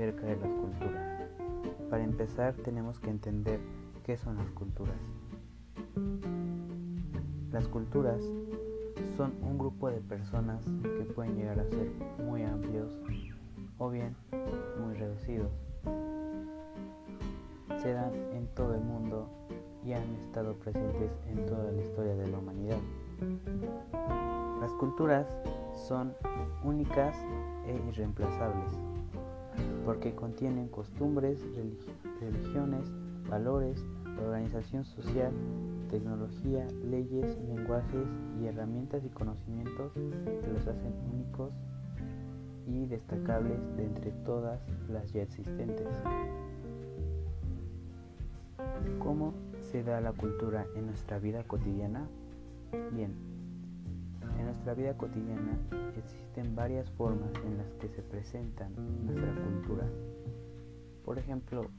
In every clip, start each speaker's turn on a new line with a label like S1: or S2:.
S1: acerca de las culturas. Para empezar tenemos que entender qué son las culturas. Las culturas son un grupo de personas que pueden llegar a ser muy amplios o bien muy reducidos. Se dan en todo el mundo y han estado presentes en toda la historia de la humanidad. Las culturas son únicas e irreemplazables porque contienen costumbres, religiones, valores, organización social, tecnología, leyes, lenguajes y herramientas y conocimientos que los hacen únicos y destacables de entre todas las ya existentes. ¿Cómo se da la cultura en nuestra vida cotidiana? Bien, en nuestra vida cotidiana existen varias formas en las que se presenta nuestra cultura. Por ejemplo,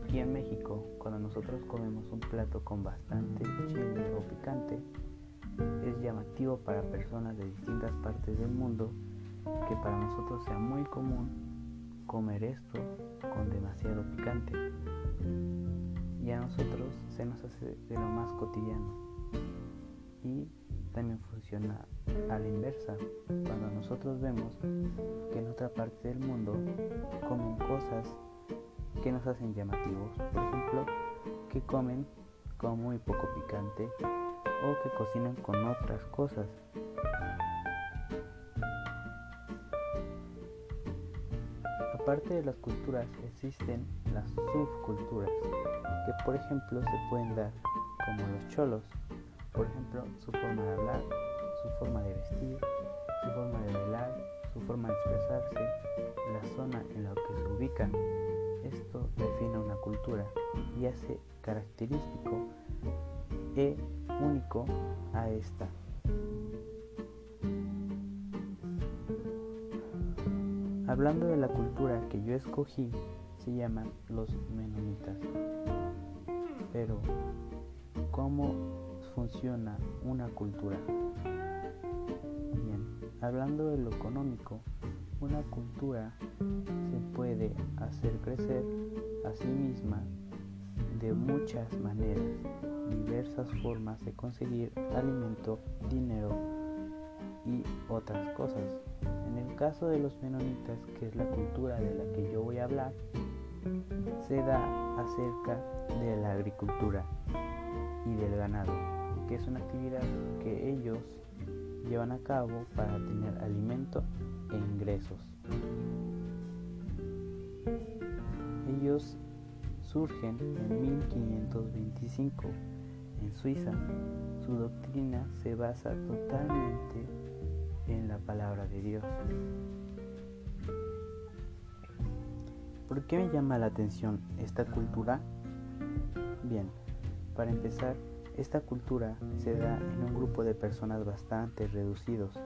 S1: aquí en México, cuando nosotros comemos un plato con bastante chile o picante, es llamativo para personas de distintas partes del mundo que para nosotros sea muy común comer esto con demasiado picante. Y a nosotros se nos hace de lo más cotidiano. Y también funciona a la inversa, cuando nosotros vemos que en otra parte del mundo comen cosas que nos hacen llamativos, por ejemplo, que comen con muy poco picante o que cocinan con otras cosas. Aparte de las culturas existen las subculturas, que por ejemplo se pueden dar como los cholos, por ejemplo, su forma de hablar, su forma de vestir, su forma de bailar, su forma de expresarse, la zona en la que se ubican. Esto define una cultura y hace característico e único a esta. Hablando de la cultura que yo escogí, se llaman los menonitas. Pero, ¿cómo funciona una cultura? Hablando de lo económico, una cultura se puede hacer crecer a sí misma de muchas maneras, diversas formas de conseguir alimento, dinero y otras cosas. En el caso de los menonitas, que es la cultura de la que yo voy a hablar, se da acerca de la agricultura y del ganado que es una actividad que ellos llevan a cabo para tener alimento e ingresos. Ellos surgen en 1525 en Suiza. Su doctrina se basa totalmente en la palabra de Dios. ¿Por qué me llama la atención esta cultura? Bien, para empezar, esta cultura se da en un grupo de personas bastante reducidos.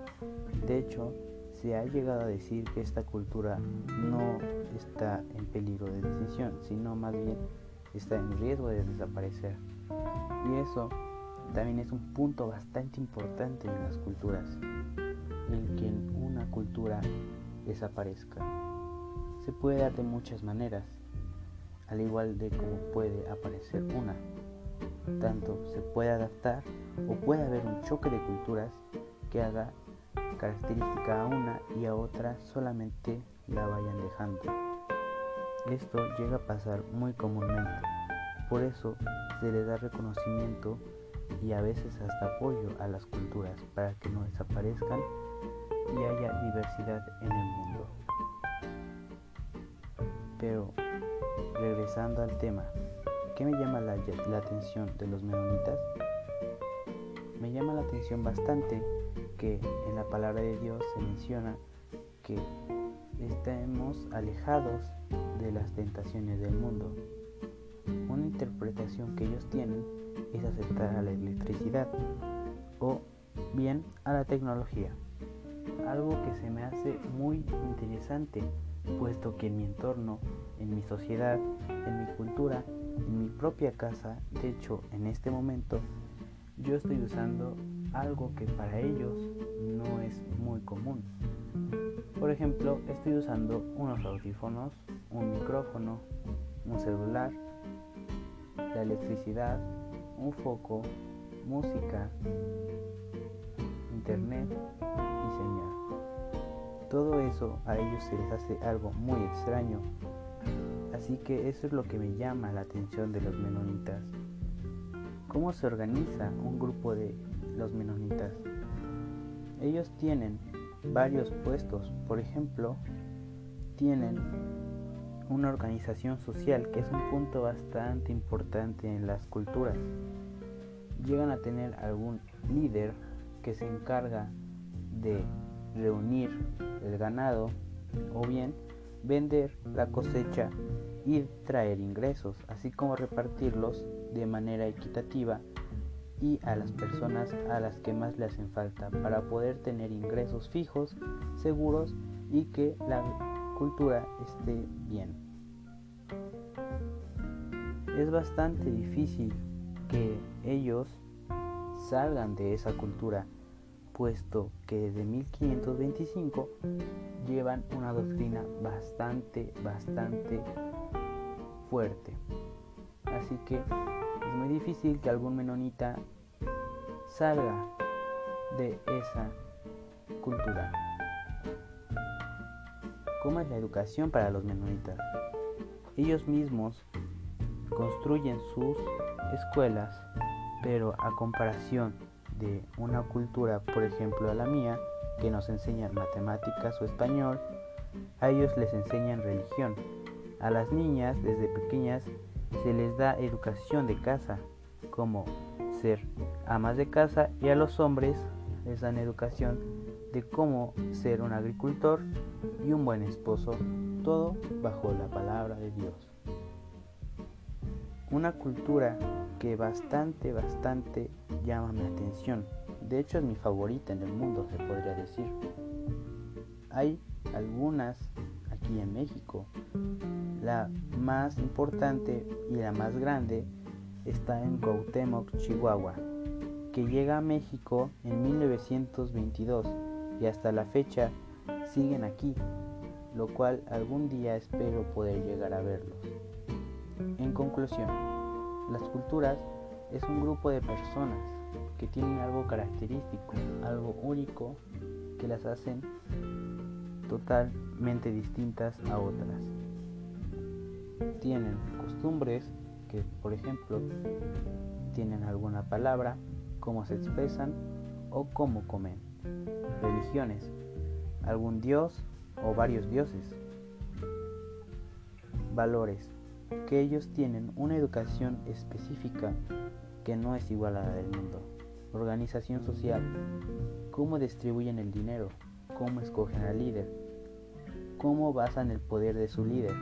S1: De hecho, se ha llegado a decir que esta cultura no está en peligro de decisión, sino más bien está en riesgo de desaparecer. Y eso también es un punto bastante importante en las culturas, el que una cultura desaparezca. Se puede dar de muchas maneras, al igual de como puede aparecer una tanto se puede adaptar o puede haber un choque de culturas que haga característica a una y a otra solamente la vayan dejando. Esto llega a pasar muy comúnmente, por eso se le da reconocimiento y a veces hasta apoyo a las culturas para que no desaparezcan y haya diversidad en el mundo. Pero regresando al tema, ¿Qué me llama la, atención de los menonitas? Me llama la atención bastante que en la palabra de Dios se menciona que estemos alejados de las tentaciones del mundo. Una interpretación que ellos tienen es aceptar a la electricidad o bien a la tecnología. Algo que se me hace muy interesante, puesto que en mi entorno, en mi sociedad, en mi cultura, en mi propia casa, de hecho en este momento, yo estoy usando algo que para ellos no es muy común. Por ejemplo, estoy usando unos audífonos, un micrófono, un celular, la electricidad, un foco, música, internet y señal. Todo eso a ellos se les hace algo muy extraño. Así que eso es lo que me llama la atención de los menonitas. ¿Cómo se organiza un grupo de los menonitas? Ellos tienen varios puestos, por ejemplo, tienen una organización social que es un punto bastante importante en las culturas. Llegan a tener algún líder que se encarga de reunir el ganado o bien vender la cosecha y traer ingresos, así como repartirlos de manera equitativa y a las personas a las que más le hacen falta para poder tener ingresos fijos, seguros y que la cultura esté bien. Es bastante difícil que ellos salgan de esa cultura puesto que desde 1525 llevan una doctrina bastante, bastante fuerte. Así que es muy difícil que algún menonita salga de esa cultura. ¿Cómo es la educación para los menonitas? Ellos mismos construyen sus escuelas, pero a comparación de una cultura, por ejemplo, a la mía, que nos enseñan matemáticas o español, a ellos les enseñan religión. A las niñas desde pequeñas se les da educación de casa, como ser amas de casa, y a los hombres les dan educación de cómo ser un agricultor y un buen esposo, todo bajo la palabra de Dios. Una cultura que bastante, bastante llama mi atención. De hecho es mi favorita en el mundo, se podría decir. Hay algunas aquí en México. La más importante y la más grande está en Cuauhtémoc, Chihuahua, que llega a México en 1922 y hasta la fecha siguen aquí, lo cual algún día espero poder llegar a verlos. En conclusión, las culturas es un grupo de personas que tienen algo característico, algo único que las hacen totalmente distintas a otras. Tienen costumbres que, por ejemplo, tienen alguna palabra, cómo se expresan o cómo comen. Religiones, algún dios o varios dioses. Valores, que ellos tienen una educación específica que no es igual a la del mundo. Organización social, cómo distribuyen el dinero, cómo escogen al líder, cómo basan el poder de su líder,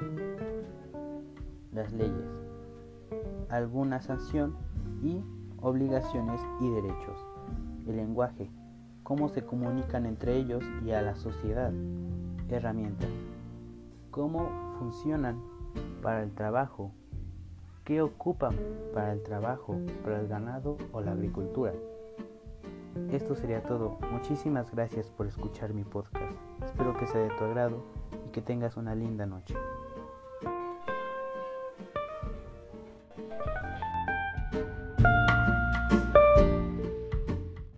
S1: las leyes, alguna sanción y obligaciones y derechos, el lenguaje, cómo se comunican entre ellos y a la sociedad, herramientas, cómo funcionan para el trabajo, qué ocupan para el trabajo, para el ganado o la agricultura. Esto sería todo. Muchísimas gracias por escuchar mi podcast. Espero que sea de tu agrado y que tengas una linda noche.